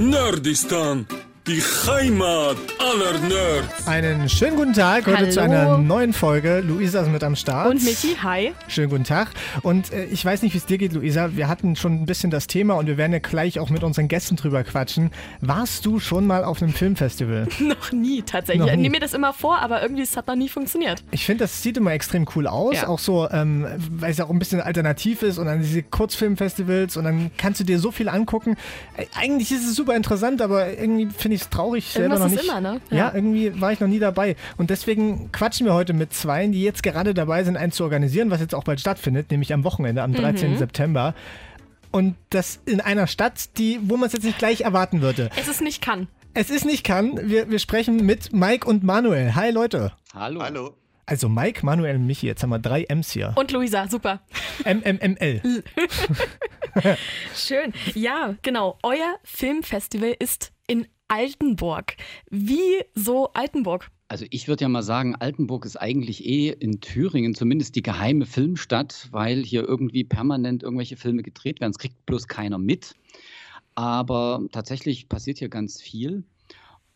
Nerdistan, die Heimat aller Nerds. Einen schönen guten Tag, heute Hallo. zu einer neuen Folge. Luisa ist mit am Start. Und Michi, hi. Schönen guten Tag. Und äh, ich weiß nicht, wie es dir geht, Luisa. Wir hatten schon ein bisschen das Thema und wir werden ja gleich auch mit unseren Gästen drüber quatschen. Warst du schon mal auf einem Filmfestival? Noch nie tatsächlich. Noch Ich nie. nehme mir das immer vor, aber irgendwie es hat noch nie funktioniert. Ich finde, das sieht immer extrem cool aus. Ja. Auch so, ähm, weil es ja auch ein bisschen alternativ ist und dann diese Kurzfilmfestivals und dann kannst du dir so viel angucken. Äh, eigentlich ist es super interessant, aber irgendwie finde ich es traurig selber Irgendwas noch ist nicht. immer, ne? Ja. Ja. irgendwie war ich noch nie dabei. Und deswegen quatschen wir heute mit Zweien, die jetzt gerade dabei sind, eins zu organisieren, was jetzt auch bald stattfindet, nämlich am Wochenende, am 13. September. Und das in einer Stadt, die, wo man es jetzt nicht gleich erwarten würde. Es ist nicht kann. Es ist nicht Cannes. Wir, wir sprechen mit Mike und Manuel. Hi Leute. Hallo. Hallo. Also Mike, Manuel und Michi, jetzt haben wir drei M's hier. Und Luisa, super. MMML. Schön. Ja, genau. Euer Filmfestival ist Altenburg. Wie so Altenburg? Also ich würde ja mal sagen, Altenburg ist eigentlich eh in Thüringen zumindest die geheime Filmstadt, weil hier irgendwie permanent irgendwelche Filme gedreht werden. Es kriegt bloß keiner mit. Aber tatsächlich passiert hier ganz viel.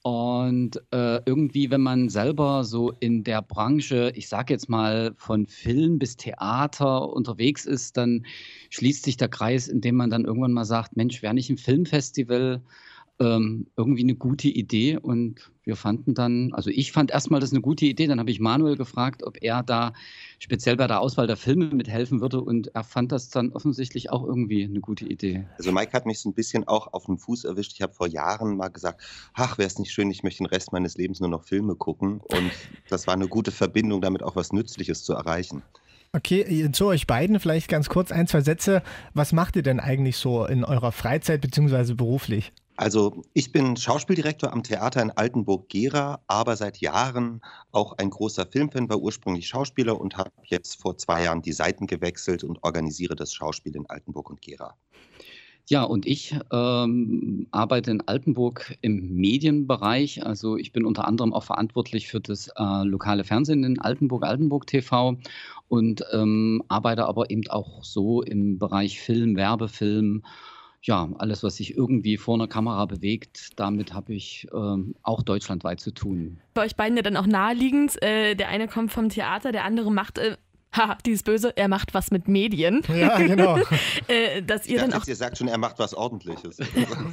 Und äh, irgendwie, wenn man selber so in der Branche, ich sage jetzt mal von Film bis Theater unterwegs ist, dann schließt sich der Kreis, indem man dann irgendwann mal sagt, Mensch, wäre nicht ein Filmfestival ähm, irgendwie eine gute Idee? Und wir fanden dann, also ich fand erstmal das eine gute Idee, dann habe ich Manuel gefragt, ob er da speziell bei der Auswahl der Filme mithelfen würde und er fand das dann offensichtlich auch irgendwie eine gute Idee. Also Mike hat mich so ein bisschen auch auf den Fuß erwischt. Ich habe vor Jahren mal gesagt, ach, wäre es nicht schön, ich möchte den Rest meines Lebens nur noch Filme gucken. Und das war eine gute Verbindung, damit auch was Nützliches zu erreichen. Okay, zu euch beiden vielleicht ganz kurz ein, zwei Sätze. Was macht ihr denn eigentlich so in eurer Freizeit bzw. beruflich? Also ich bin Schauspieldirektor am Theater in Altenburg-Gera, aber seit Jahren auch ein großer Filmfan, war ursprünglich Schauspieler und habe jetzt vor zwei Jahren die Seiten gewechselt und organisiere das Schauspiel in Altenburg und Gera. Ja, und ich ähm, arbeite in Altenburg im Medienbereich. Also ich bin unter anderem auch verantwortlich für das äh, lokale Fernsehen in Altenburg, Altenburg TV und ähm, arbeite aber eben auch so im Bereich Film, Werbefilm. Ja, alles, was sich irgendwie vor einer Kamera bewegt, damit habe ich ähm, auch deutschlandweit zu tun. Bei euch beiden ja dann auch naheliegend. Äh, der eine kommt vom Theater, der andere macht, äh, haha, dieses Böse, er macht was mit Medien. Ja, genau. Äh, dass ihr dann auch. jetzt, ihr sagt schon, er macht was Ordentliches.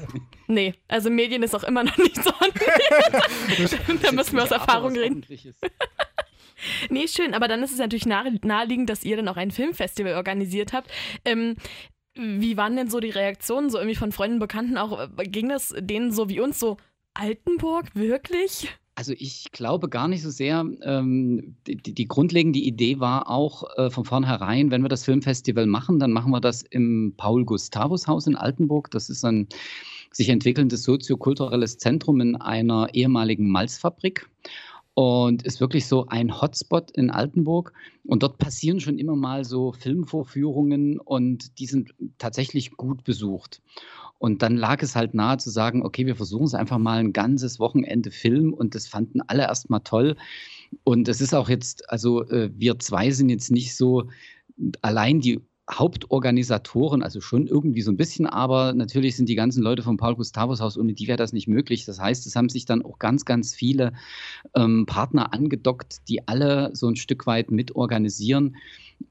Nee, also Medien ist auch immer noch nicht so ordentlich. da müssen wir aus Erfahrung reden. Nee, schön, aber dann ist es natürlich nahe, naheliegend, dass ihr dann auch ein Filmfestival organisiert habt. Ähm, wie waren denn so die Reaktionen, so irgendwie von Freunden, Bekannten auch? Ging das denen so wie uns so, Altenburg, wirklich? Also ich glaube gar nicht so sehr. Ähm, die, die, die grundlegende Idee war auch äh, von vornherein, wenn wir das Filmfestival machen, dann machen wir das im Paul-Gustavus-Haus in Altenburg. Das ist ein sich entwickelndes soziokulturelles Zentrum in einer ehemaligen Malzfabrik und ist wirklich so ein Hotspot in Altenburg. Und dort passieren schon immer mal so Filmvorführungen und die sind tatsächlich gut besucht. Und dann lag es halt nahe zu sagen, okay, wir versuchen es einfach mal ein ganzes Wochenende Film und das fanden alle erstmal toll. Und es ist auch jetzt, also äh, wir zwei sind jetzt nicht so allein die Hauptorganisatoren, also schon irgendwie so ein bisschen, aber natürlich sind die ganzen Leute vom Paul-Gustavus-Haus, ohne die wäre das nicht möglich. Das heißt, es haben sich dann auch ganz, ganz viele ähm, Partner angedockt, die alle so ein Stück weit mitorganisieren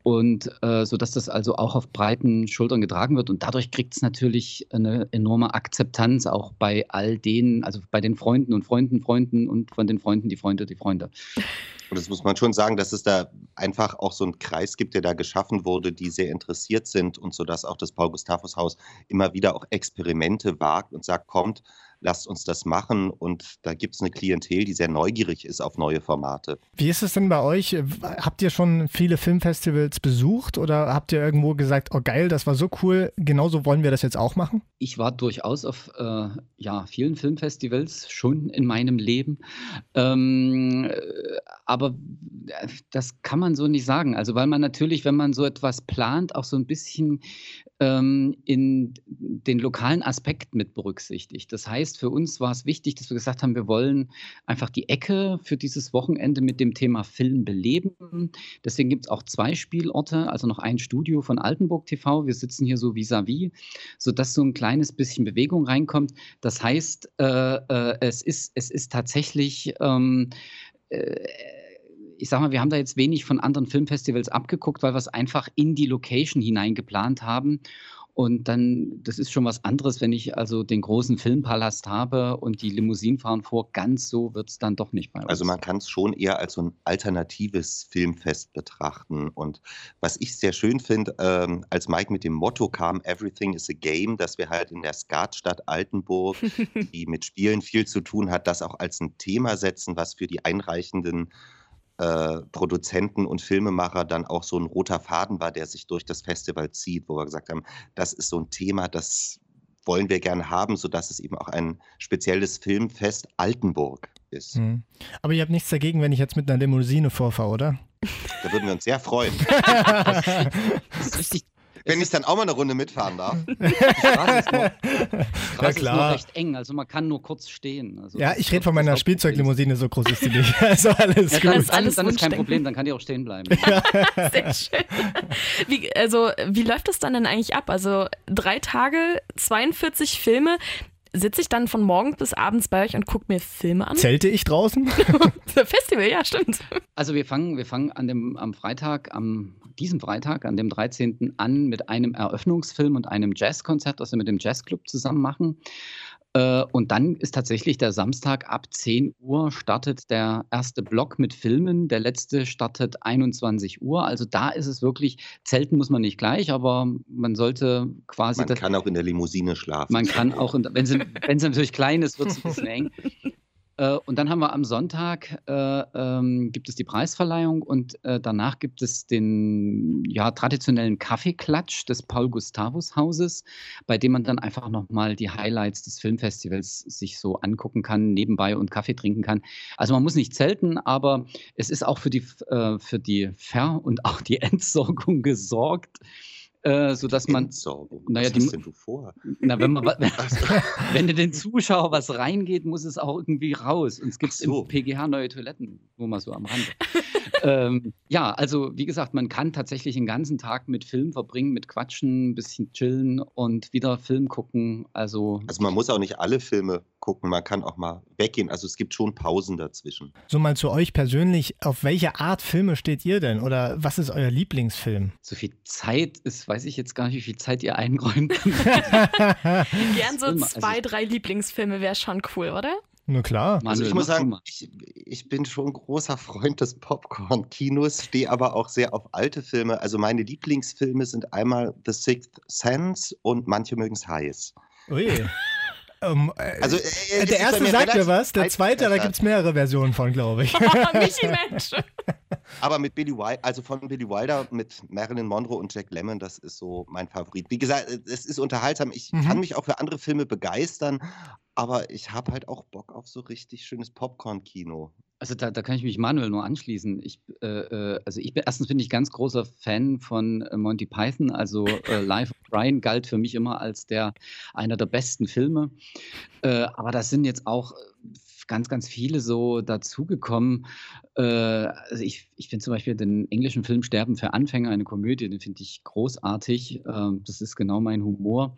und äh, so das also auch auf breiten Schultern getragen wird und dadurch kriegt es natürlich eine enorme Akzeptanz auch bei all denen, also bei den Freunden und Freunden, Freunden und von den Freunden die Freunde, die Freunde. Und das muss man schon sagen, dass es da einfach auch so einen Kreis gibt, der da geschaffen wurde, die sehr interessiert sind und so dass auch das Paul-Gustavus-Haus immer wieder auch Experimente wagt und sagt, kommt, lasst uns das machen. Und da gibt es eine Klientel, die sehr neugierig ist auf neue Formate. Wie ist es denn bei euch? Habt ihr schon viele Filmfestivals besucht oder habt ihr irgendwo gesagt, oh geil, das war so cool, genauso wollen wir das jetzt auch machen? Ich war durchaus auf äh, ja, vielen Filmfestivals schon in meinem Leben. Ähm, äh, aber äh, das kann man so nicht sagen. Also weil man natürlich, wenn man so etwas plant, auch so ein bisschen ähm, in den lokalen Aspekt mit berücksichtigt. Das heißt, für uns war es wichtig, dass wir gesagt haben, wir wollen einfach die Ecke für dieses Wochenende mit dem Thema Film beleben. Deswegen gibt es auch zwei Spielorte, also noch ein Studio von Altenburg TV. Wir sitzen hier so vis-à-vis, -vis, sodass so ein kleines bisschen Bewegung reinkommt. Das heißt, äh, äh, es, ist, es ist tatsächlich. Ähm, äh, ich sag mal, wir haben da jetzt wenig von anderen Filmfestivals abgeguckt, weil wir es einfach in die Location hineingeplant haben. Und dann, das ist schon was anderes, wenn ich also den großen Filmpalast habe und die Limousinen fahren vor. Ganz so wird es dann doch nicht bei uns. Also man kann es schon eher als so ein alternatives Filmfest betrachten. Und was ich sehr schön finde, ähm, als Mike mit dem Motto kam, Everything is a Game, dass wir halt in der Skatstadt Altenburg, die mit Spielen viel zu tun hat, das auch als ein Thema setzen, was für die einreichenden äh, Produzenten und Filmemacher dann auch so ein roter Faden war, der sich durch das Festival zieht, wo wir gesagt haben, das ist so ein Thema, das wollen wir gerne haben, sodass es eben auch ein spezielles Filmfest Altenburg ist. Mhm. Aber ihr habt nichts dagegen, wenn ich jetzt mit einer Limousine vorfahre, oder? Da würden wir uns sehr freuen. das ist richtig wenn ich dann auch mal eine Runde mitfahren darf. Die Straße ist nur, ja, ist nur recht eng, also man kann nur kurz stehen. Also ja, ich rede von meiner Spielzeuglimousine, so groß ist die nicht. Also alles ja, dann, gut. Dann, dann ist kein Problem, dann kann die auch stehen bleiben. Ja. Sehr schön. Wie, also, wie läuft das dann denn eigentlich ab? Also drei Tage, 42 Filme sitze ich dann von morgens bis abends bei euch und gucke mir Filme an. Zelte ich draußen? Festival, ja, stimmt. Also wir fangen, wir fangen an dem, am Freitag, am diesem Freitag, an dem 13. an mit einem Eröffnungsfilm und einem Jazzkonzert, das wir mit dem Jazzclub zusammen machen. Äh, und dann ist tatsächlich der Samstag ab 10 Uhr startet der erste Block mit Filmen, der letzte startet 21 Uhr. Also da ist es wirklich, zelten muss man nicht gleich, aber man sollte quasi. Man das, kann auch in der Limousine schlafen. Man kann auch, wenn, sie, wenn sie natürlich klein ist, wird es ein bisschen eng. Äh, und dann haben wir am Sonntag äh, ähm, gibt es die Preisverleihung und äh, danach gibt es den ja, traditionellen Kaffeeklatsch des Paul Gustavus Hauses, bei dem man dann einfach nochmal die Highlights des Filmfestivals sich so angucken kann, nebenbei und Kaffee trinken kann. Also man muss nicht zelten, aber es ist auch für die, äh, für die Ver- und auch die Entsorgung gesorgt. Äh, sodass man. Entsorgung. Naja, was die, hast denn du vor? Na, wenn, man, wenn, in den Zuschauer was reingeht, muss es auch irgendwie raus. Und es gibt so. im PGH neue Toiletten, nur mal so am Rande. ähm, ja, also wie gesagt, man kann tatsächlich den ganzen Tag mit Film verbringen, mit Quatschen, ein bisschen chillen und wieder Film gucken. Also, also man muss auch nicht alle Filme gucken, man kann auch mal weggehen. Also es gibt schon Pausen dazwischen. So mal zu euch persönlich, auf welche Art Filme steht ihr denn? Oder was ist euer Lieblingsfilm? So viel Zeit ist, weiß ich jetzt gar nicht, wie viel Zeit ihr einräumt. Gern so zwei, also, drei Lieblingsfilme wäre schon cool, oder? Na klar. Also ich muss sagen, ich, ich, bin schon großer Freund des Popcorn-Kinos, stehe aber auch sehr auf alte Filme. Also meine Lieblingsfilme sind einmal The Sixth Sense und manche mögen es heiß. Ui. Ähm, äh, also, äh, der erste sagt ja was, der zweite, da gibt es mehrere Versionen von, glaube ich. Michi Mensch. Aber mit Billy Wilder, also von Billy Wilder mit Marilyn Monroe und Jack Lemmon, das ist so mein Favorit. Wie gesagt, es ist unterhaltsam. Ich mhm. kann mich auch für andere Filme begeistern, aber ich habe halt auch Bock auf so richtig schönes Popcorn-Kino. Also da, da kann ich mich Manuel nur anschließen. Ich, äh, äh also ich bin, erstens bin ich ganz großer Fan von äh, Monty Python. Also äh, Life of Brian galt für mich immer als der einer der besten Filme. Äh, aber das sind jetzt auch ganz, ganz viele so dazugekommen. Äh, also ich, ich finde zum Beispiel den englischen Film Sterben für Anfänger, eine Komödie, den finde ich großartig. Ähm, das ist genau mein Humor.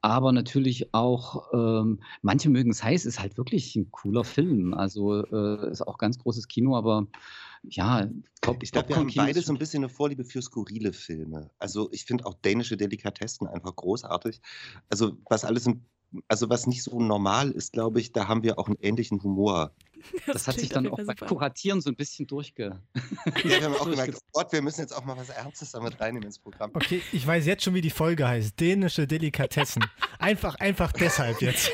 Aber natürlich auch, ähm, manche mögen es heiß, ist halt wirklich ein cooler Film. Also äh, ist auch ganz großes Kino, aber ja, Pop, ich glaube, wir haben beide so ein bisschen eine Vorliebe für skurrile Filme. Also ich finde auch dänische Delikatessen einfach großartig. Also was alles im also was nicht so normal ist, glaube ich, da haben wir auch einen ähnlichen Humor. Das, das hat sich dann auch beim Kuratieren so ein bisschen durchge. ja, wir haben auch gemerkt, oh Gott, wir müssen jetzt auch mal was Ernstes damit reinnehmen ins Programm. Okay, ich weiß jetzt schon, wie die Folge heißt. Dänische Delikatessen. Einfach, einfach deshalb jetzt.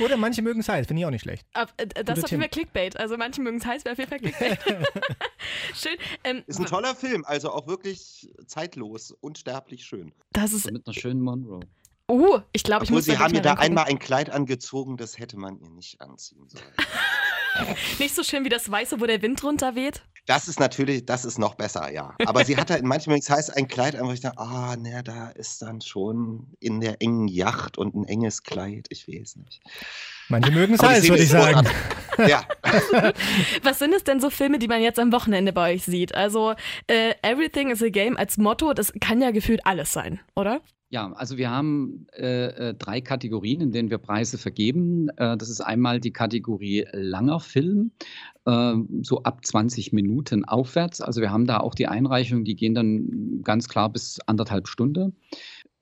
Oder manche mögen es heiß, finde ich auch nicht schlecht. Ab, äh, das ist auf jeden Fall Clickbait. Also manche mögen es heiß, wäre auf jeden Fall Clickbait. schön. Ähm, ist ein toller Film, also auch wirklich zeitlos, unsterblich schön. Das ist mit einer schönen Monroe. Oh, ich glaube, ich muss Sie haben mir da einmal ein Kleid angezogen, das hätte man ihr nicht anziehen sollen. nicht so schön wie das Weiße, wo der Wind runter weht? Das ist natürlich, das ist noch besser, ja. Aber sie hat halt manchmal, es heißt ein Kleid, einfach ich dachte, ah, oh, ne, da ist dann schon in der engen Yacht und ein enges Kleid, ich weiß nicht. Manche mögen es heiß, würde ich sagen. ja. Was sind es denn so Filme, die man jetzt am Wochenende bei euch sieht? Also, äh, Everything is a Game als Motto, das kann ja gefühlt alles sein, oder? Ja, also wir haben äh, äh, drei Kategorien, in denen wir Preise vergeben. Äh, das ist einmal die Kategorie langer Film, äh, so ab 20 Minuten aufwärts. Also wir haben da auch die Einreichungen, die gehen dann ganz klar bis anderthalb Stunden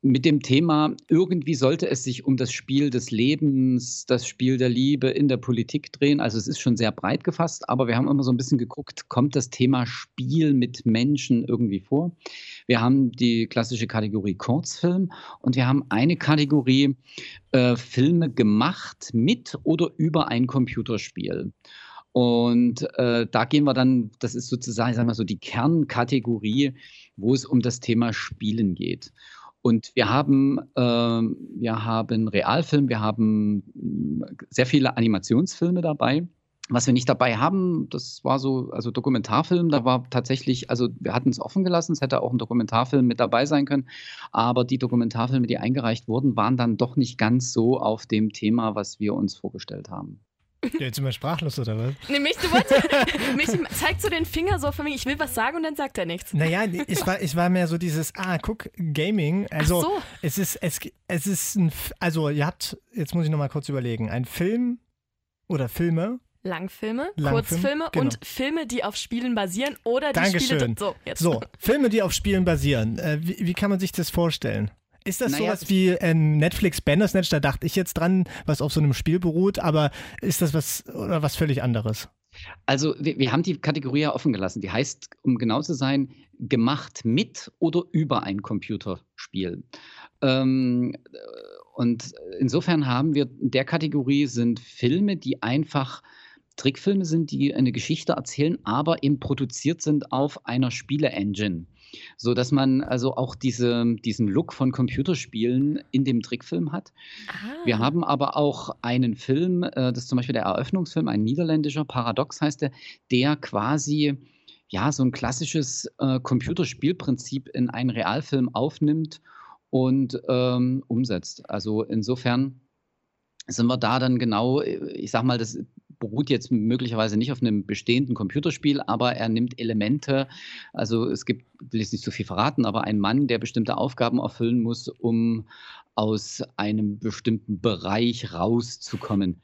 mit dem Thema, irgendwie sollte es sich um das Spiel des Lebens, das Spiel der Liebe in der Politik drehen. Also es ist schon sehr breit gefasst, aber wir haben immer so ein bisschen geguckt, kommt das Thema Spiel mit Menschen irgendwie vor? Wir haben die klassische Kategorie Kurzfilm und wir haben eine Kategorie äh, Filme gemacht mit oder über ein Computerspiel. Und äh, da gehen wir dann, das ist sozusagen, sagen wir so, die Kernkategorie, wo es um das Thema Spielen geht. Und wir haben, äh, wir haben Realfilm, wir haben mm, sehr viele Animationsfilme dabei. Was wir nicht dabei haben, das war so, also Dokumentarfilm, da war tatsächlich, also wir hatten es offen gelassen, es hätte auch ein Dokumentarfilm mit dabei sein können, aber die Dokumentarfilme, die eingereicht wurden, waren dann doch nicht ganz so auf dem Thema, was wir uns vorgestellt haben. Ja, jetzt sind wir sprachlos, oder was? Nee, mich, du wolltest, mich zeigt so den Finger so von mir, ich will was sagen und dann sagt er nichts. Naja, ich war, ich war mehr so dieses, ah, guck, Gaming. Also, so. es ist, es, es ist ein, also, ihr habt, jetzt muss ich nochmal kurz überlegen, ein Film oder Filme. Langfilme, Langfilm, Kurzfilme genau. und Filme, die auf Spielen basieren oder die Dankeschön. Spiele. So, jetzt. so, Filme, die auf Spielen basieren. Äh, wie, wie kann man sich das vorstellen? Ist das naja, sowas wie ähm, Netflix Bandersnatch? Da dachte ich jetzt dran, was auf so einem Spiel beruht, aber ist das was oder was völlig anderes? Also wir, wir, haben die Kategorie ja offen gelassen. Die heißt, um genau zu sein, gemacht mit oder über ein Computerspiel. Ähm, und insofern haben wir in der Kategorie sind Filme, die einfach Trickfilme sind, die eine Geschichte erzählen, aber eben produziert sind auf einer Spiele-Engine so dass man also auch diese, diesen Look von Computerspielen in dem Trickfilm hat. Ah. Wir haben aber auch einen Film, äh, das ist zum Beispiel der Eröffnungsfilm, ein niederländischer, Paradox heißt der, der quasi ja so ein klassisches äh, Computerspielprinzip in einen Realfilm aufnimmt und ähm, umsetzt. Also insofern sind wir da dann genau, ich sag mal, das beruht jetzt möglicherweise nicht auf einem bestehenden Computerspiel, aber er nimmt Elemente. Also es gibt, will ich nicht zu so viel verraten, aber ein Mann, der bestimmte Aufgaben erfüllen muss, um aus einem bestimmten Bereich rauszukommen.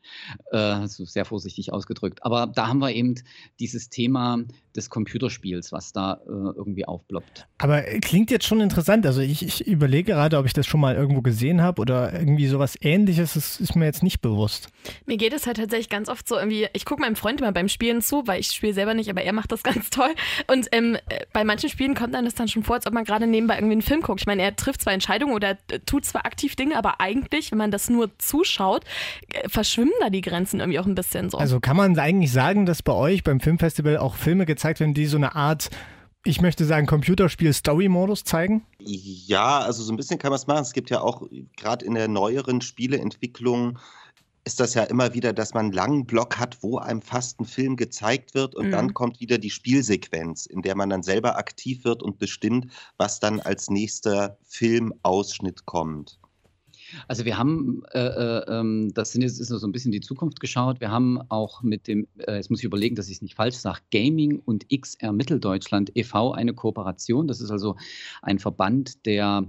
Äh, so sehr vorsichtig ausgedrückt. Aber da haben wir eben dieses Thema des Computerspiels, was da äh, irgendwie aufploppt. Aber klingt jetzt schon interessant. Also ich, ich überlege gerade, ob ich das schon mal irgendwo gesehen habe oder irgendwie sowas ähnliches. Das ist mir jetzt nicht bewusst. Mir geht es halt tatsächlich ganz oft so irgendwie, ich gucke meinem Freund immer beim Spielen zu, weil ich spiele selber nicht, aber er macht das ganz toll. Und ähm, äh, bei manchen Spielen kommt dann das dann schon vor, als ob man gerade nebenbei irgendwie einen Film guckt. Ich meine, er trifft zwar Entscheidungen oder äh, tut zwar aktiv Dinge, aber eigentlich, wenn man das nur zuschaut, äh, verschwimmen da die Grenzen irgendwie auch ein bisschen so. Also kann man eigentlich sagen, dass bei euch beim Filmfestival auch Filme gezeigt werden, die so eine Art ich möchte sagen, Computerspiel-Story-Modus zeigen? Ja, also so ein bisschen kann man es machen. Es gibt ja auch gerade in der neueren Spieleentwicklung ist das ja immer wieder, dass man einen langen Block hat, wo einem fast ein Film gezeigt wird und mhm. dann kommt wieder die Spielsequenz, in der man dann selber aktiv wird und bestimmt, was dann als nächster Filmausschnitt kommt. Also wir haben, äh, äh, ähm, das sind jetzt ist so ein bisschen die Zukunft geschaut. Wir haben auch mit dem, äh, jetzt muss ich überlegen, dass ich es nicht falsch sage, Gaming und XR Mitteldeutschland e.V. eine Kooperation. Das ist also ein Verband der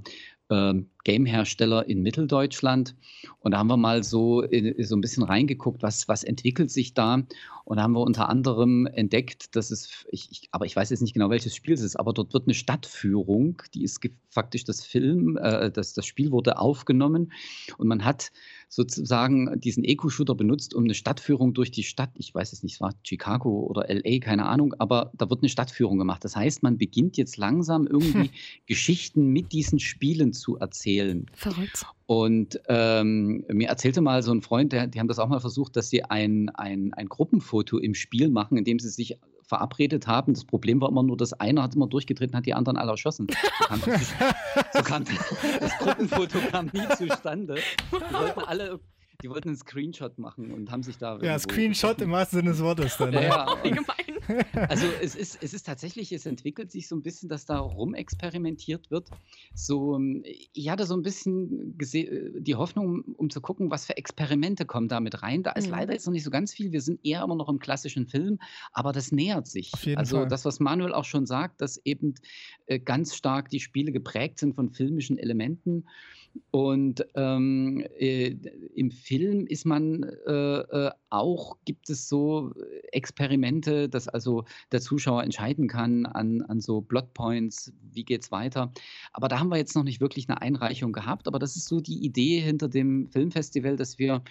ähm, Game-Hersteller in Mitteldeutschland. Und da haben wir mal so, so ein bisschen reingeguckt, was, was entwickelt sich da. Und da haben wir unter anderem entdeckt, dass es, ich, ich, aber ich weiß jetzt nicht genau, welches Spiel es ist, aber dort wird eine Stadtführung, die ist faktisch das Film, äh, das, das Spiel wurde aufgenommen und man hat sozusagen diesen Eco-Shooter benutzt, um eine Stadtführung durch die Stadt, ich weiß es nicht, es war Chicago oder LA, keine Ahnung, aber da wird eine Stadtführung gemacht. Das heißt, man beginnt jetzt langsam irgendwie hm. Geschichten mit diesen Spielen zu erzählen. Verrückt. Und ähm, mir erzählte mal so ein Freund, der, die haben das auch mal versucht, dass sie ein, ein, ein Gruppenfoto im Spiel machen, indem sie sich verabredet haben. Das Problem war immer nur, dass einer hat immer durchgetreten, hat die anderen alle erschossen. So kam, so kam das Gruppenfoto kam nie zustande. Die wollten alle die wollten einen Screenshot machen und haben sich da. Ja, Screenshot im wahrsten Sinne des Wortes dann. Ja, ja. Also es ist, es ist tatsächlich, es entwickelt sich so ein bisschen, dass da rumexperimentiert wird. So, ich hatte so ein bisschen die Hoffnung, um zu gucken, was für Experimente kommen da mit rein. Da ist mhm. leider jetzt noch nicht so ganz viel. Wir sind eher immer noch im klassischen Film, aber das nähert sich. also Fall. das, was Manuel auch schon sagt, dass eben äh, ganz stark die Spiele geprägt sind von filmischen Elementen. Und ähm, äh, im Film ist man äh, äh, auch, gibt es so Experimente, dass also der Zuschauer entscheiden kann an, an so Plotpoints, wie geht es weiter. Aber da haben wir jetzt noch nicht wirklich eine Einreichung gehabt. Aber das ist so die Idee hinter dem Filmfestival, dass wir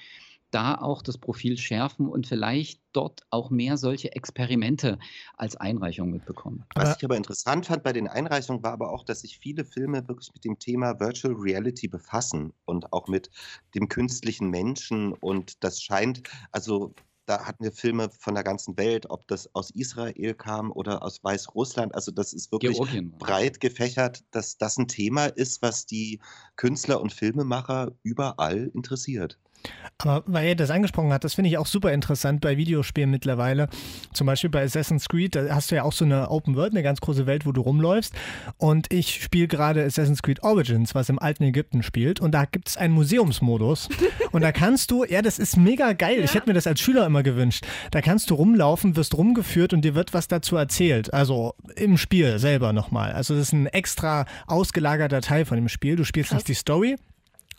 da auch das Profil schärfen und vielleicht dort auch mehr solche Experimente als Einreichung mitbekommen. Was ich aber interessant fand bei den Einreichungen war aber auch, dass sich viele Filme wirklich mit dem Thema Virtual Reality befassen und auch mit dem künstlichen Menschen und das scheint, also da hatten wir Filme von der ganzen Welt, ob das aus Israel kam oder aus Weißrussland. Also das ist wirklich Georgien. breit gefächert, dass das ein Thema ist, was die Künstler und Filmemacher überall interessiert. Aber weil ihr das angesprochen habt, das finde ich auch super interessant bei Videospielen mittlerweile. Zum Beispiel bei Assassin's Creed, da hast du ja auch so eine Open World, eine ganz große Welt, wo du rumläufst. Und ich spiele gerade Assassin's Creed Origins, was im alten Ägypten spielt. Und da gibt es einen Museumsmodus. und da kannst du, ja, das ist mega geil. Ja. Ich hätte mir das als Schüler immer gewünscht. Da kannst du rumlaufen, wirst rumgeführt und dir wird was dazu erzählt. Also im Spiel selber nochmal. Also das ist ein extra ausgelagerter Teil von dem Spiel. Du spielst Krass. nicht die Story,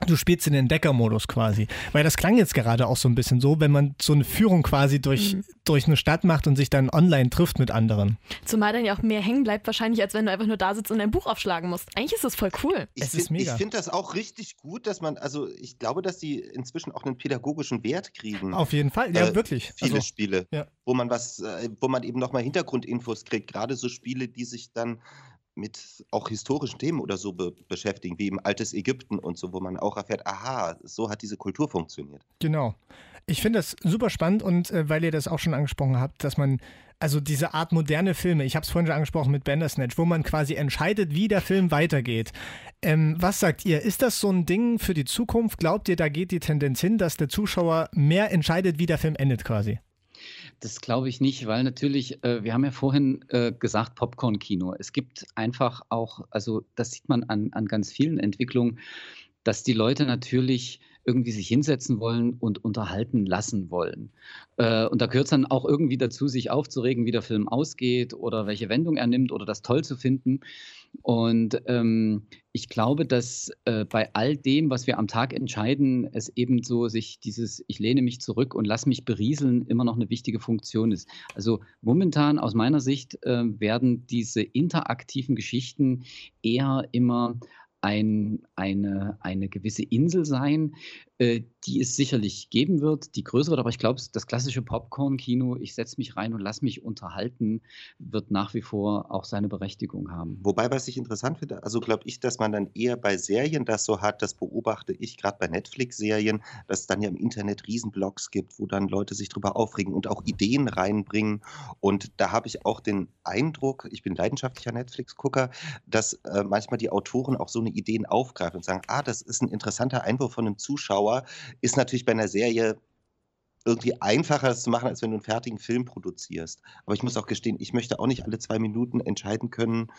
Du spielst in den Entdeckermodus quasi. Weil das klang jetzt gerade auch so ein bisschen so, wenn man so eine Führung quasi durch, mhm. durch eine Stadt macht und sich dann online trifft mit anderen. Zumal dann ja auch mehr hängen bleibt wahrscheinlich, als wenn du einfach nur da sitzt und ein Buch aufschlagen musst. Eigentlich ist das voll cool. Ich finde das auch richtig gut, dass man, also ich glaube, dass die inzwischen auch einen pädagogischen Wert kriegen. Auf jeden Fall, ja, äh, wirklich. Viele also, Spiele, ja. wo man was, äh, wo man eben nochmal Hintergrundinfos kriegt. Gerade so Spiele, die sich dann mit auch historischen Themen oder so be beschäftigen, wie im altes Ägypten und so, wo man auch erfährt, aha, so hat diese Kultur funktioniert. Genau. Ich finde das super spannend und äh, weil ihr das auch schon angesprochen habt, dass man, also diese Art moderne Filme, ich habe es vorhin schon angesprochen mit Bandersnatch, wo man quasi entscheidet, wie der Film weitergeht. Ähm, was sagt ihr? Ist das so ein Ding für die Zukunft? Glaubt ihr, da geht die Tendenz hin, dass der Zuschauer mehr entscheidet, wie der Film endet quasi? Das glaube ich nicht, weil natürlich, äh, wir haben ja vorhin äh, gesagt, Popcorn-Kino. Es gibt einfach auch, also das sieht man an, an ganz vielen Entwicklungen, dass die Leute natürlich irgendwie sich hinsetzen wollen und unterhalten lassen wollen. Äh, und da gehört es dann auch irgendwie dazu, sich aufzuregen, wie der Film ausgeht oder welche Wendung er nimmt oder das toll zu finden. Und ähm, ich glaube, dass äh, bei all dem, was wir am Tag entscheiden, es eben so sich dieses Ich lehne mich zurück und lass mich berieseln immer noch eine wichtige Funktion ist. Also momentan aus meiner Sicht äh, werden diese interaktiven Geschichten eher immer ein, eine, eine gewisse Insel sein, die es sicherlich geben wird, die größer wird. Aber ich glaube, das klassische Popcorn-Kino, ich setze mich rein und lass mich unterhalten, wird nach wie vor auch seine Berechtigung haben. Wobei, was ich interessant finde, also glaube ich, dass man dann eher bei Serien das so hat, das beobachte ich gerade bei Netflix-Serien, dass es dann ja im Internet Riesenblogs gibt, wo dann Leute sich drüber aufregen und auch Ideen reinbringen. Und da habe ich auch den Eindruck, ich bin leidenschaftlicher Netflix-Gucker, dass äh, manchmal die Autoren auch so eine Ideen aufgreifen und sagen, ah, das ist ein interessanter Einwurf von einem Zuschauer Zuschauer ist natürlich bei einer Serie irgendwie einfacher, das zu machen, als wenn du einen fertigen Film produzierst. Aber ich muss auch gestehen, ich möchte auch nicht alle zwei Minuten entscheiden können,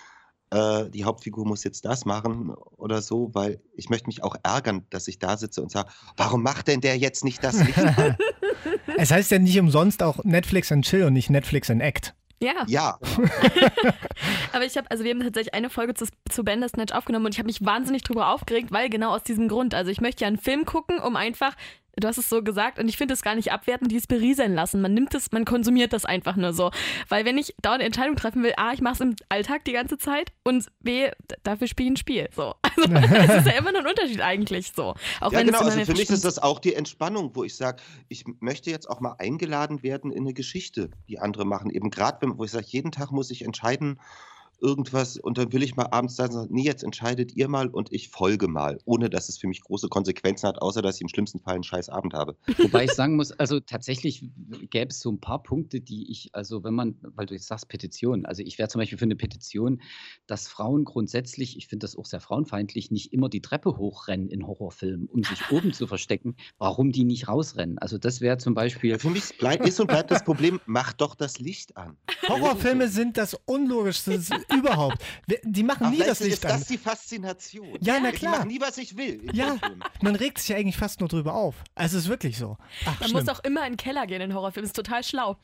äh, die Hauptfigur muss jetzt das machen oder so, weil ich möchte mich auch ärgern, dass ich da sitze und sage, warum macht denn der jetzt nicht das es heißt ja nicht umsonst auch Netflix and Chill und nicht Netflix and Act. Ja. Ja. Aber ich habe, also wir haben tatsächlich eine Folge zu, zu Bandersnatch aufgenommen und ich habe mich wahnsinnig drüber aufgeregt, weil genau aus diesem Grund. Also ich möchte ja einen Film gucken, um einfach Du hast es so gesagt und ich finde es gar nicht abwertend, dies berieseln lassen. Man nimmt es, man konsumiert das einfach nur so. Weil wenn ich dauernd Entscheidung treffen will, A, ich mache es im Alltag die ganze Zeit und B, dafür spiele ich ein Spiel. So. Also es ist ja immer noch ein Unterschied eigentlich so. Auch ja, wenn genau, also für mich ist das auch die Entspannung, wo ich sage, ich möchte jetzt auch mal eingeladen werden in eine Geschichte, die andere machen. Eben gerade, wo ich sage, jeden Tag muss ich entscheiden, irgendwas und dann will ich mal abends sagen, nee, jetzt entscheidet ihr mal und ich folge mal, ohne dass es für mich große Konsequenzen hat, außer dass ich im schlimmsten Fall einen scheiß Abend habe. Wobei ich sagen muss, also tatsächlich gäbe es so ein paar Punkte, die ich, also wenn man, weil du jetzt sagst Petition, also ich wäre zum Beispiel für eine Petition, dass Frauen grundsätzlich, ich finde das auch sehr frauenfeindlich, nicht immer die Treppe hochrennen in Horrorfilmen, um sich oben zu verstecken, warum die nicht rausrennen. Also das wäre zum Beispiel... Für mich bleibt, ist und bleibt das Problem, mach doch das Licht an. Horrorfilme sind das Unlogischste überhaupt. Die machen nie das Licht ist an. Das ist die Faszination. Ja, na klar. Ich mache nie, was ich will. Ja, man regt sich ja eigentlich fast nur drüber auf. Also es ist wirklich so. Ach, man schlimm. muss auch immer in den Keller gehen in Horrorfilmen. Ist total schlau.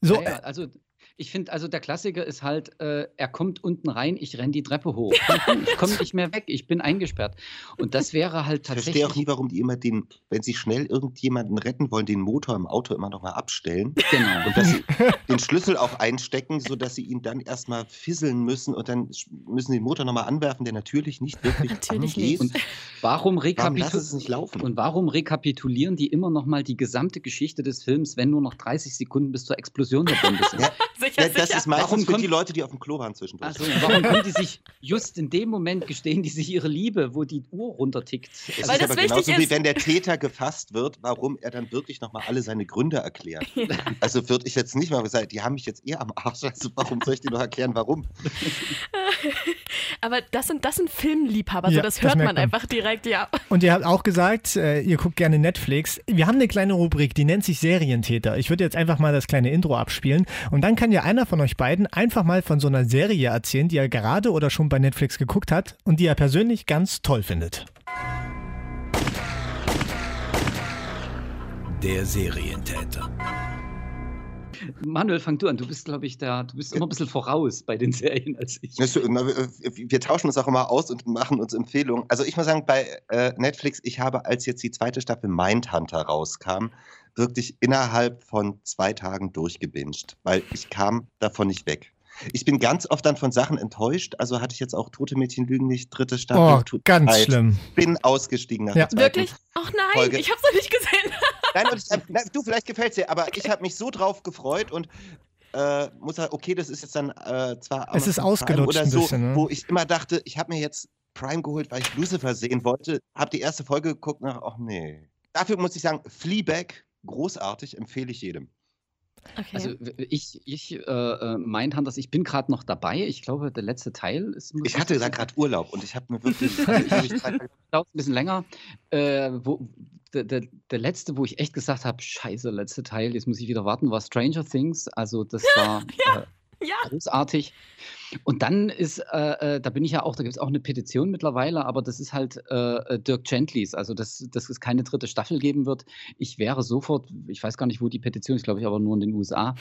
So, naja, also ich finde, also der Klassiker ist halt, äh, er kommt unten rein, ich renne die Treppe hoch. Ich komme nicht mehr weg, ich bin eingesperrt. Und das wäre halt tatsächlich. Ich verstehe auch nie, warum die immer den, wenn sie schnell irgendjemanden retten wollen, den Motor im Auto immer noch mal abstellen. Genau. Und dass sie den Schlüssel auch einstecken, sodass sie ihn dann erstmal fisseln müssen und dann müssen sie den Motor nochmal anwerfen, der natürlich nicht wirklich natürlich angeht. Nicht. Und warum, rekapitul warum nicht laufen? Und warum rekapitulieren die immer noch mal die gesamte Geschichte des Films, wenn nur noch 30 Sekunden bis zur Explosion der Bombe sind? Ja sicher, ja, das sicher. ist meistens warum für kommt, die Leute, die auf dem Klo waren zwischendurch. Also, warum können die sich just in dem Moment gestehen, die sich ihre Liebe, wo die Uhr runtertickt? Es Weil ist das aber genauso ist. wie wenn der Täter gefasst wird, warum er dann wirklich nochmal alle seine Gründe erklärt. Ja. Also würde ich jetzt nicht mal sagen, die haben mich jetzt eher am Arsch, also warum soll ich dir noch erklären, warum? aber das sind, das sind Filmliebhaber, ja, so das hört das man, man, einfach direkt, ja. Und ihr habt auch gesagt, äh, ihr guckt gerne Netflix. Wir haben eine kleine Rubrik, die nennt sich Serientäter. Ich würde jetzt einfach mal das kleine Intro abspielen und dann kann ja einer von euch beiden einfach mal von so einer Serie erzählen, die er gerade oder schon bei Netflix geguckt hat und die er persönlich ganz toll findet. Der Serientäter. Manuel, fang du an. Du bist, glaube ich, da, du bist immer ein bisschen voraus bei den Serien als ich. Wir tauschen uns auch immer aus und machen uns Empfehlungen. Also ich muss sagen, bei äh, Netflix, ich habe, als jetzt die zweite Staffel Mindhunter rauskam, wirklich innerhalb von zwei Tagen durchgebinged, weil ich kam davon nicht weg. Ich bin ganz oft dann von Sachen enttäuscht. Also hatte ich jetzt auch Tote Mädchen lügen nicht, dritte Staffel. Oh, ganz Zeit. schlimm. Bin ausgestiegen nach ja. der Wirklich? Ach nein, Folge. ich hab's noch nicht gesehen. Nein, und ich, äh, du, vielleicht gefällt's dir, aber ich habe mich so drauf gefreut und äh, muss sagen, okay, das ist jetzt dann äh, zwar es ist ausgelutscht oder so, ein bisschen, ne? wo ich immer dachte, ich habe mir jetzt Prime geholt, weil ich Lucifer sehen wollte, habe die erste Folge geguckt, nach, ach nee. Dafür muss ich sagen, Fleabag großartig, empfehle ich jedem. Okay. Also ich, ich äh, äh Mindhunters, ich bin gerade noch dabei. Ich glaube, der letzte Teil ist. Ich hatte da gerade Urlaub und ich habe mir wirklich. ich ein bisschen länger. Äh, wo, der, der, der, letzte, wo ich echt gesagt habe, scheiße, letzte Teil, jetzt muss ich wieder warten, war Stranger Things. Also das war. ja. Äh, ja. Großartig. Und dann ist, äh, äh, da bin ich ja auch, da gibt es auch eine Petition mittlerweile, aber das ist halt äh, Dirk Gentlys, also dass, dass es keine dritte Staffel geben wird. Ich wäre sofort, ich weiß gar nicht, wo die Petition ist, glaube ich, aber nur in den USA,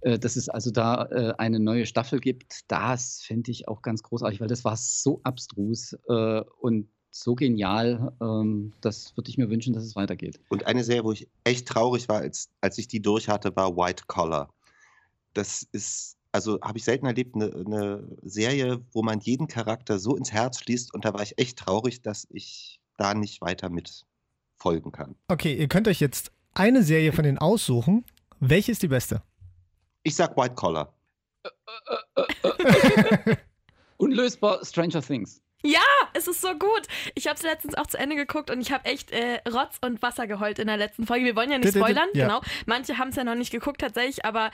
äh, dass es also da äh, eine neue Staffel gibt. Das fände ich auch ganz großartig, weil das war so abstrus äh, und so genial. Ähm, das würde ich mir wünschen, dass es weitergeht. Und eine Serie, wo ich echt traurig war, als, als ich die durch hatte, war White Collar. Das ist also habe ich selten erlebt, eine, eine Serie, wo man jeden Charakter so ins Herz schließt und da war ich echt traurig, dass ich da nicht weiter mit folgen kann. Okay, ihr könnt euch jetzt eine Serie von denen aussuchen. Welche ist die beste? Ich sag White Collar. Unlösbar Stranger Things. Ja, es ist so gut. Ich habe es letztens auch zu Ende geguckt und ich habe echt äh, Rotz und Wasser geheult in der letzten Folge. Wir wollen ja nicht spoilern, ja. genau. Manche haben es ja noch nicht geguckt tatsächlich, aber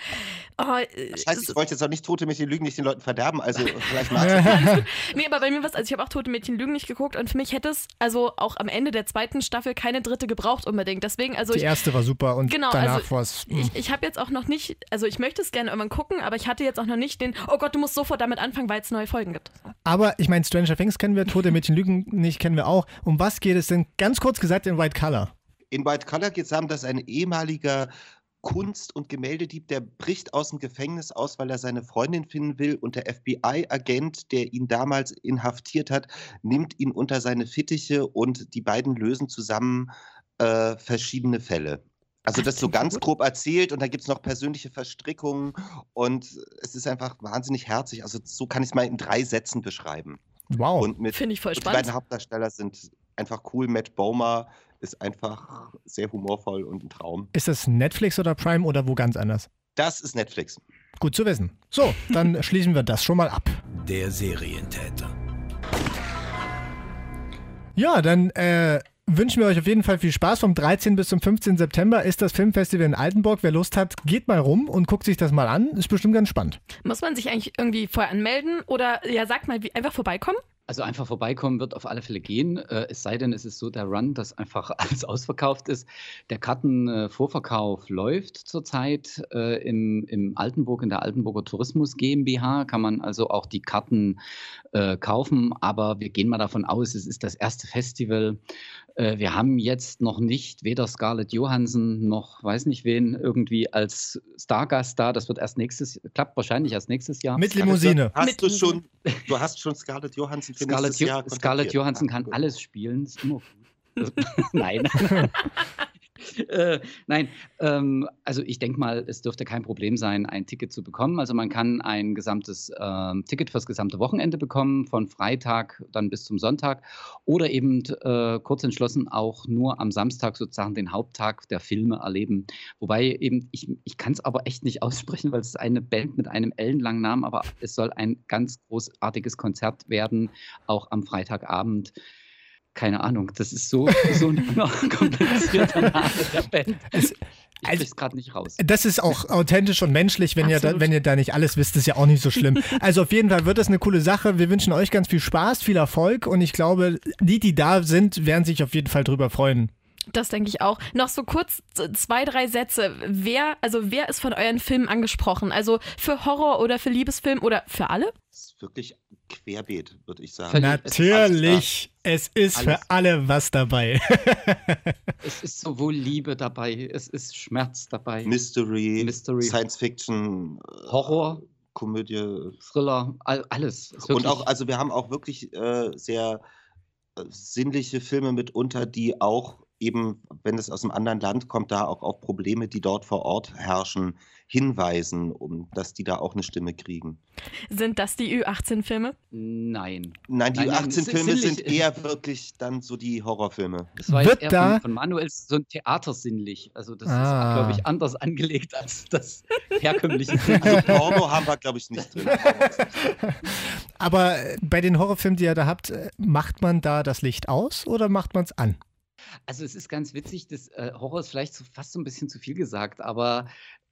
oh, äh, Scheiße, ich wollte jetzt auch nicht Tote Mädchen Lügen nicht den Leuten verderben, also vielleicht magst Nee, aber bei mir was, also ich habe auch Tote Mädchen Lügen nicht geguckt und für mich hätte es also auch am Ende der zweiten Staffel keine dritte gebraucht unbedingt. Deswegen, also Die ich, erste war super und genau, danach also war es. Ich, ich habe jetzt auch noch nicht, also ich möchte es gerne irgendwann gucken, aber ich hatte jetzt auch noch nicht den, oh Gott, du musst sofort damit anfangen, weil es neue Folgen gibt. Aber ich meine, Stranger Things kennen wir, Tote Mädchen Lügen nicht kennen wir auch. Um was geht es denn ganz kurz gesagt in White Color? In White Color geht es darum, dass ein ehemaliger Kunst- und Gemäldedieb, der bricht aus dem Gefängnis aus, weil er seine Freundin finden will und der FBI-Agent, der ihn damals inhaftiert hat, nimmt ihn unter seine Fittiche und die beiden lösen zusammen äh, verschiedene Fälle. Also das so ganz grob erzählt und da gibt es noch persönliche Verstrickungen und es ist einfach wahnsinnig herzig. Also so kann ich es mal in drei Sätzen beschreiben. Wow. Finde ich voll spannend. Die beiden Hauptdarsteller sind einfach cool. Matt Bomer ist einfach sehr humorvoll und ein Traum. Ist das Netflix oder Prime oder wo ganz anders? Das ist Netflix. Gut zu wissen. So, dann schließen wir das schon mal ab. Der Serientäter. Ja, dann äh, wünschen wir euch auf jeden Fall viel Spaß. Vom 13. bis zum 15. September ist das Filmfestival in Altenburg. Wer Lust hat, geht mal rum und guckt sich das mal an. Ist bestimmt ganz spannend. Muss man sich eigentlich irgendwie vorher anmelden oder ja, sagt mal, wie, einfach vorbeikommen? Also einfach vorbeikommen wird auf alle Fälle gehen. Äh, es sei denn, es ist so der Run, dass einfach alles ausverkauft ist. Der Kartenvorverkauf läuft zurzeit äh, im, im Altenburg, in der Altenburger Tourismus GmbH. Kann man also auch die Karten äh, kaufen. Aber wir gehen mal davon aus, es ist das erste Festival. Äh, wir haben jetzt noch nicht weder Scarlett Johansson noch weiß nicht wen irgendwie als Stargast da. Das wird erst nächstes, klappt wahrscheinlich erst nächstes Jahr. Mit Limousine. Hast Mit du schon, du hast schon Scarlett Johansson für Scarlett, nächstes Jahr jo Scarlett kontaktiert? Johansson Ah, kann gut. alles spielen, ist immer gut. Nein. äh, nein, ähm, also ich denke mal, es dürfte kein Problem sein, ein Ticket zu bekommen. Also man kann ein gesamtes ähm, Ticket fürs gesamte Wochenende bekommen, von Freitag dann bis zum Sonntag oder eben äh, kurz entschlossen auch nur am Samstag sozusagen den Haupttag der Filme erleben. Wobei eben, ich, ich kann es aber echt nicht aussprechen, weil es ist eine Band mit einem ellenlangen Namen, aber es soll ein ganz großartiges Konzert werden, auch am Freitagabend keine Ahnung, das ist so, so ein komplizierter Name der Band. Es- ich also- krieg's gerade nicht raus. Das ist auch authentisch und menschlich. Wenn ihr, da, wenn ihr da nicht alles wisst, ist ja auch nicht so schlimm. Also auf jeden Fall wird das eine coole Sache. Wir wünschen euch ganz viel Spaß, viel Erfolg und ich glaube, die, die da sind, werden sich auf jeden Fall drüber freuen. Das denke ich auch. Noch so kurz zwei, drei Sätze. Wer, also wer ist von euren Filmen angesprochen? Also für Horror oder für Liebesfilm oder für alle? Ist wirklich querbeet, würde ich sagen. Natürlich, es ist für Alles. alle was dabei. Es ist sowohl Liebe dabei, es ist Schmerz dabei, Mystery, Mystery. Science Fiction, äh, Horror, Komödie. Thriller, all, alles. Ist Und auch, also wir haben auch wirklich äh, sehr äh, sinnliche Filme mitunter, die auch eben, wenn es aus einem anderen Land kommt, da auch auf Probleme, die dort vor Ort herrschen, hinweisen, um dass die da auch eine Stimme kriegen. Sind das die Ü18-Filme? Nein. Nein, die Nein, nein, es ist 18-Filme sind eher wirklich dann so die Horrorfilme. Das war Wird jetzt eher da- von, von Manuel so ein Theatersinnlich. Also das Ah. ist, glaube ich, anders angelegt als das herkömmliche Also Porno haben wir, glaube ich, nicht drin. Aber bei den Horrorfilmen, die ihr da habt, äh, macht man da das Licht aus oder macht man es an? Also es ist ganz witzig, das äh, Horror ist vielleicht so, fast so ein bisschen zu viel gesagt, aber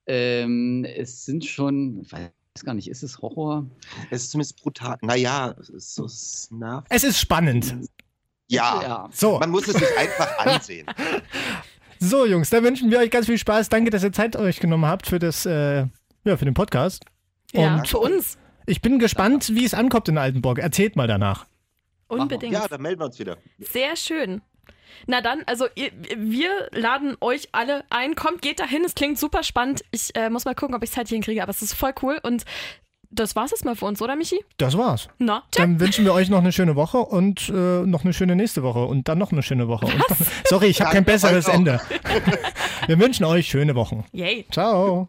ähm, es sind schon, ich weiß gar nicht, ist es Horror? Es ist zumindest brutal. Naja, es ist so snarf. Es ist spannend. Ja, ja. So, man muss es sich einfach ansehen. so Jungs, da wünschen wir euch ganz viel Spaß. Danke, dass ihr Zeit euch genommen habt für das, äh, ja, für den Podcast. Ja, Und für uns. ich bin gespannt, wie es ankommt in Altenburg. Erzählt mal danach. Unbedingt. Ja, dann melden wir uns wieder. Sehr schön. Na dann, also ihr, wir laden euch alle ein. Kommt, geht dahin. Es klingt super spannend. Ich äh, muss mal gucken, ob ich Zeit hier hinkriege, aber es ist voll cool. Und das war's jetzt mal für uns, oder Michi? Das war's. Na, tschüss. Dann wünschen wir euch noch eine schöne Woche und äh, noch eine schöne nächste Woche und dann noch eine schöne Woche. Und dann, sorry, ich habe kein besseres. Ende. Wir wünschen euch schöne Wochen. Yay. Ciao.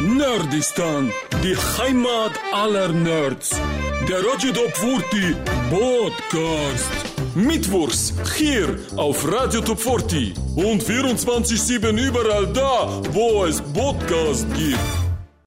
Nerdistan, die Heimat aller Nerds. Der Top 40 Podcast. Mittwochs hier auf Radio Top 40 und 24-7 überall da, wo es Podcast gibt.